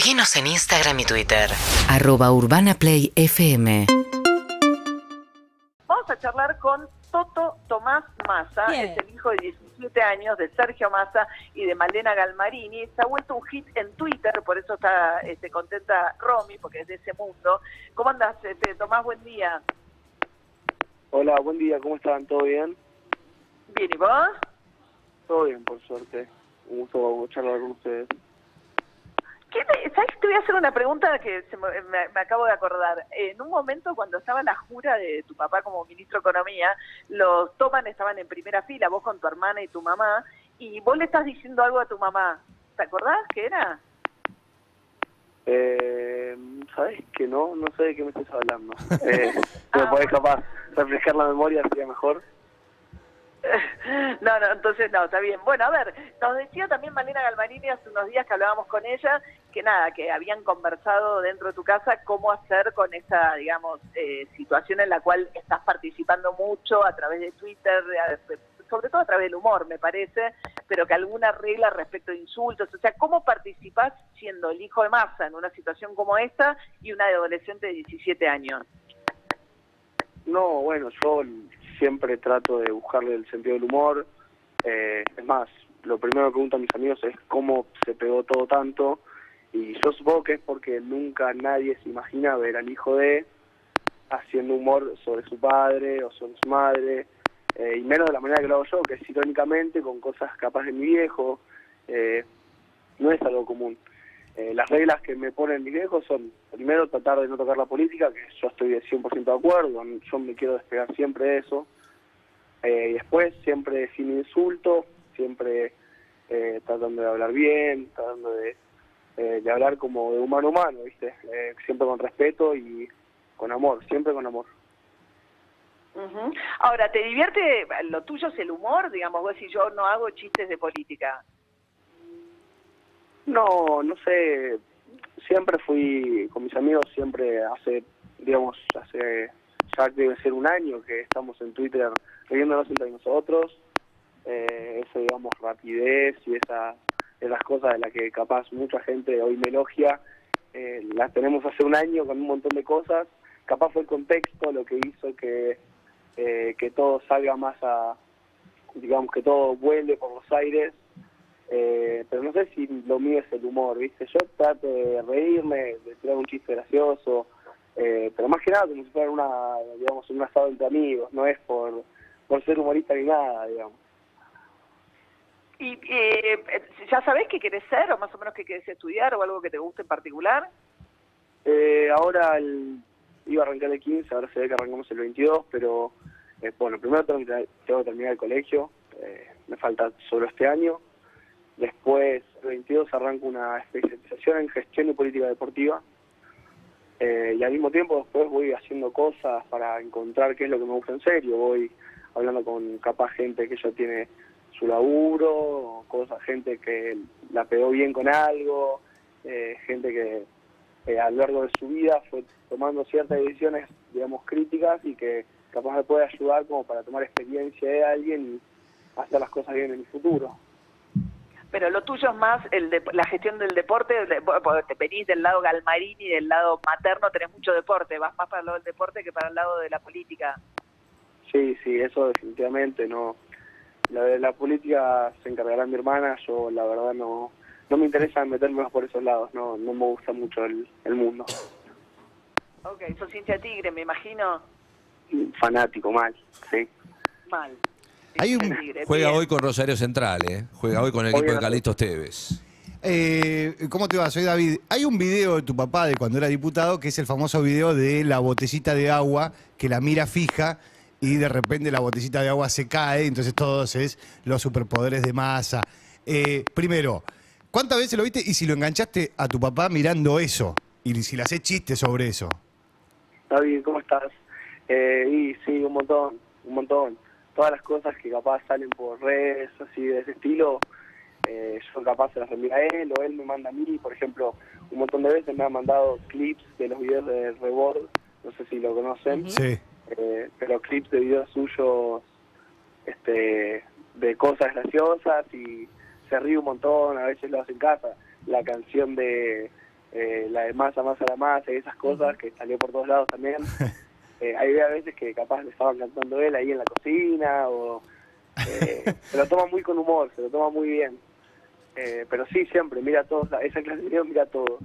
Seguinos en Instagram y Twitter. Arroba Urbana Play FM. Vamos a charlar con Toto Tomás Massa, Bien. es el hijo de 17 años de Sergio Massa y de Malena Galmarini. Se ha vuelto un hit en Twitter, por eso está este, contenta Romy, porque es de ese mundo. ¿Cómo andas, este, Tomás? Buen día. Hola, buen día, ¿cómo están? ¿Todo bien? Bien, ¿y vos? Todo bien, por suerte. Un gusto charlar con ustedes. ¿Qué ¿Sabes? Te voy a hacer una pregunta que se me, me- me acabo de acordar. En un momento, cuando estaba la jura de tu papá como ministro de Economía, los Toman estaban en primera fila, vos con tu hermana y tu mamá, y vos le estás diciendo algo a tu mamá. ¿Te acordás qué era? Eh, ¿Sabes que no? No sé de qué me estás hablando. Eh, si me podés capaz reflejar la memoria sería mejor. No, no, entonces no, está bien. Bueno, a ver, nos decía también Malena Galmarini hace unos días que hablábamos con ella, que nada, que habían conversado dentro de tu casa cómo hacer con esa, digamos, eh, situación en la cual estás participando mucho a través de Twitter, sobre todo a través del humor, me parece, pero que alguna regla respecto de insultos, o sea, ¿cómo participás siendo el hijo de masa en una situación como esta y una adolescente de 17 años? No, bueno, yo siempre trato de buscarle el sentido del humor. Eh, es más, lo primero que pregunto a mis amigos es cómo se pegó todo tanto. Y yo supongo que es porque nunca nadie se imagina ver al hijo de haciendo humor sobre su padre o sobre su madre. eh, y menos de la manera que lo hago yo, que es irónicamente, con cosas capaz de mi viejo. Eh, no es algo común. Eh, las reglas que me ponen mis viejos son, primero, tratar de no tocar la política, que yo estoy de 100% de acuerdo, yo me quiero despegar siempre de eso. Eh, y después, siempre sin insulto, siempre eh, tratando de hablar bien, tratando de, eh, de hablar como de humano a humano, ¿viste? Eh, siempre con respeto y con amor, siempre con amor. Ujú. Ahora, ¿te divierte, lo tuyo es el humor? Digamos, vos si yo no hago chistes de política. No, no sé. Siempre fui con mis amigos, siempre hace, digamos, hace ya debe ser un año que estamos en Twitter riéndonos entre nosotros. Eh, esa, digamos, rapidez y esa, esas cosas de las que capaz mucha gente hoy me elogia, eh, las tenemos hace un año con un montón de cosas. Capaz fue el contexto lo que hizo que, eh, que todo salga más a, digamos, que todo vuele por los aires. Eh, pero no sé si lo mío es el humor, ¿viste? Yo trato de reírme, de tirar un chiste gracioso, eh, pero más que nada como si fuera una, digamos, un asado entre amigos, no es por, por ser humorista ni nada, digamos. ¿Y eh, ya sabés qué querés ser o más o menos qué querés estudiar o algo que te guste en particular? Eh, ahora el- iba a arrancar el 15, ahora se ve que arrancamos el 22, pero eh, bueno, primero tengo que, tengo que terminar el colegio, eh, me falta solo este año. Después, el 22, arranco una especialización en gestión y política deportiva. Eh, y al mismo tiempo después voy haciendo cosas para encontrar qué es lo que me gusta en serio. Voy hablando con capaz gente que ya tiene su laburo, cosas, gente que la pegó bien con algo, eh, gente que eh, a lo largo de su vida fue tomando ciertas decisiones, digamos, críticas y que capaz me puede ayudar como para tomar experiencia de alguien y hacer las cosas bien en el futuro. Pero lo tuyo es más el de, la gestión del deporte, te venís del lado Galmarini, del lado materno, tenés mucho deporte, vas más para el lado del deporte que para el lado de la política. Sí, sí, eso definitivamente no. La de la política se encargará mi hermana, yo la verdad no no me interesa meterme más por esos lados, no no me gusta mucho el, el mundo. Ok, sos hincha tigre, me imagino. Fanático, mal, sí. Mal. Hay un- Hincha de Tigre, Juega bien. hoy con Rosario Central, ¿eh? Juega hoy con el equipo de Calixto Esteves. Eh, ¿Cómo te va? Soy David. Hay un video de tu papá de cuando era diputado que es el famoso video de la botellita de agua que la mira fija y de repente la botellita de agua se cae, entonces todos es los superpoderes de masa. Eh, primero, ¿cuántas veces lo viste y si lo enganchaste a tu papá mirando eso? Y si le haces chistes sobre eso. David, ¿cómo estás? Eh, y sí, un montón, un montón. Todas las cosas que capaz salen por redes, así de ese estilo, eh, yo capaz se las envío a él o él me manda a mí. Por ejemplo, un montón de veces me han mandado clips de los videos de Rebord, no sé si lo conocen, Sí. Eh, pero clips de videos suyos este, de cosas graciosas y se ríe un montón, a veces lo hace en casa. La canción de eh, la de masa, masa, la masa y esas cosas que salió por todos lados también. Eh, hay a veces que capaz le estaban cantando él ahí en la cocina o eh, se lo toma muy con humor, se lo toma muy bien. Eh, pero sí, siempre, mira todo, esa clase de video mira todo.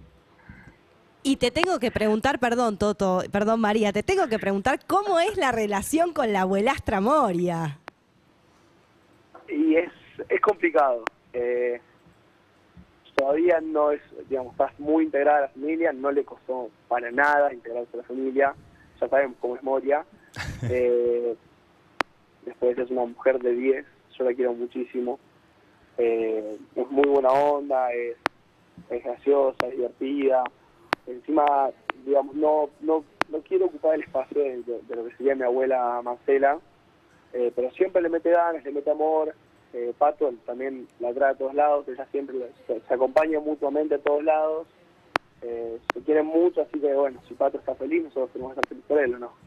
Y te tengo que preguntar, perdón, Toto, perdón, María, te tengo que preguntar cómo es la relación con la abuelastra Moria. Y es, es complicado. Eh, todavía no es, digamos, está muy integrada a la familia, no le costó para nada integrarse a la familia, ya sabemos cómo es Moria. Eh, después es una mujer de 10, yo la quiero muchísimo. Eh, es muy buena onda, es, es graciosa, es divertida. Encima, digamos, no, no, no quiero ocupar el espacio de, lo que sería mi abuela Marcela, eh, pero siempre le mete ganas, le mete amor. Eh, Pato también la trae a todos lados, ella siempre se, acompaña mutuamente a todos lados. Eh, se quieren mucho, así que bueno, si Pato está feliz, nosotros tenemos que estar felices por él, ¿o no?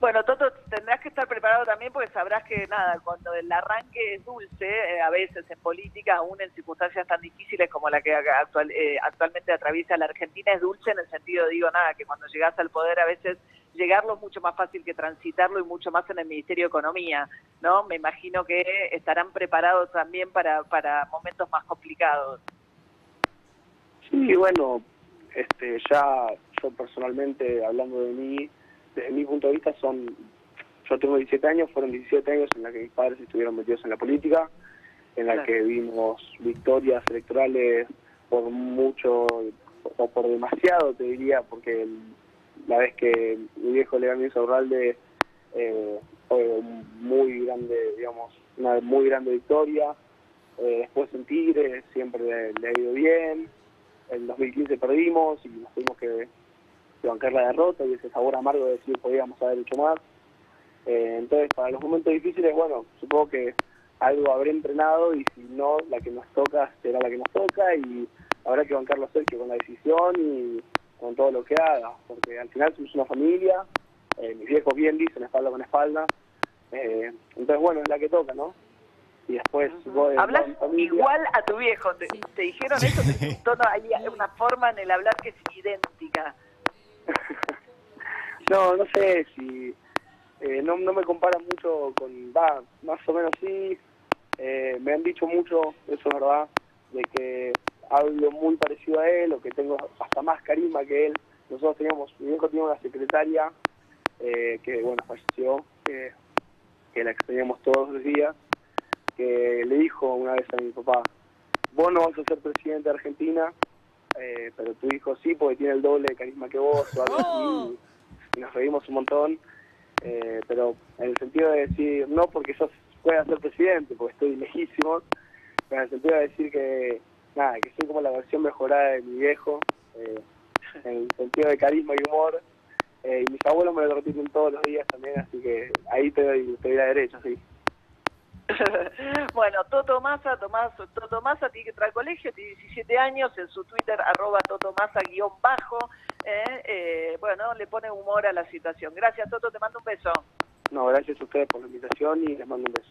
Bueno, Toto, tendrás que estar preparado también porque sabrás que, nada, cuando el arranque es dulce, eh, a veces en política, aún en circunstancias tan difíciles como la que actual- eh, actualmente atraviesa la Argentina, es dulce en el sentido, digo, nada, que cuando llegas al poder a veces llegarlo es mucho más fácil que transitarlo y mucho más en el Ministerio de Economía, ¿no? Me imagino que estarán preparados también para, para momentos más complicados. Sí, bueno, este, ya yo personalmente, hablando de mí, desde mi punto de vista, son, yo tengo 17 años, fueron 17 años en la que mis padres estuvieron metidos en la política, en la Claro. que vimos victorias electorales por mucho, o por demasiado, te diría, porque la vez que mi viejo le ganó a Urralde eh, fue muy grande, digamos, una muy grande victoria. Eh, después en Tigre siempre le, le ha ido bien. En 2015 perdimos y nos tuvimos que, que bancar la derrota y ese sabor amargo de decir podíamos haber hecho más. Eh, entonces, para los momentos difíciles, bueno, supongo que algo habré entrenado y si no, la que nos toca será la que nos toca y habrá que bancarlo a Sergio con la decisión y con todo lo que haga, porque al final somos una familia, eh, mis viejos bien dicen espalda con espalda, eh, entonces bueno, es la que toca, ¿no? Y después de- Hablas de igual a tu viejo, ¿te, te dijeron eso? Un tono, hay una forma en el hablar que es idéntica. No, no sé si eh, no, no me compara mucho con, va, más o menos sí, eh, me han dicho mucho, eso es verdad, de que hablo muy parecido a él o que tengo hasta más carisma que él. Nosotros teníamos, mi viejo tenía una secretaria eh, que, bueno, falleció, que, que la extrañamos todos los días, que le dijo una vez a mi papá, vos no vas a ser presidente de Argentina, eh, pero tu hijo sí, porque tiene el doble de carisma que vos o algo así. Nos reímos un montón, eh, pero en el sentido de decir, no porque yo pueda ser presidente, porque estoy lejísimo, pero en el sentido de decir que, nada, que soy como la versión mejorada de mi viejo, eh, en el sentido de carisma y humor. Eh, y mis abuelos me lo repiten todos los días también, asy que ahí te doy, te doy la derecha, sí. bueno, Toto Massa, Tomás, Toto Massa tiene que entrar al colegio, tiene 17 años, en su Twitter, arroba Toto Massa guion bajo, eh, eh, bueno, le pone humor a la situación. Gracias, Toto, te mando un beso. No, gracias a ustedes por la invitación y les mando un beso.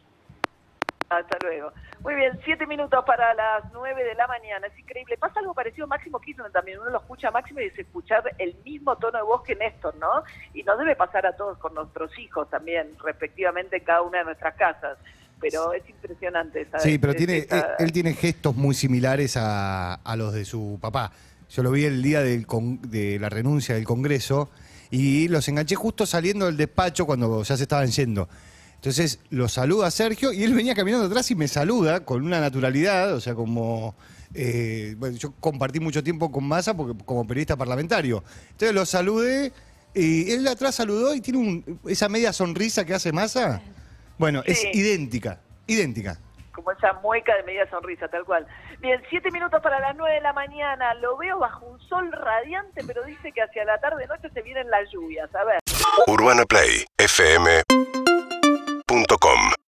Hasta luego. Muy bien, siete minutos para las nueve de la mañana. Es increíble. Pasa algo parecido a Máximo Kirchner también. Uno lo escucha a Máximo y dice escuchar el mismo tono de voz que Néstor, ¿no? Y nos debe pasar a todos con nuestros hijos también, respectivamente en cada una de nuestras casas. Pero es impresionante esa Sí, pero tiene, esa- él, él tiene gestos muy similares a, a los de su papá. Yo lo vi el día del con- de la renuncia del Congreso y los enganché justo saliendo del despacho cuando ya se estaban yendo. Entonces lo saluda a Sergio y él venía caminando atrás y me saluda con una naturalidad, o sea, como... eh, bueno, yo compartí mucho tiempo con Massa porque, como periodista parlamentario. Entonces lo saludé y él de atrás saludó y tiene un- esa media sonrisa que hace Massa. Bueno, es idéntica, idéntica. Como esa mueca de media sonrisa, tal cual. Bien, siete minutos para las nueve de la mañana. Lo veo bajo un sol radiante, pero dice que hacia la tarde-noche se vienen las lluvias. A ver. UrbanaPlayFM.com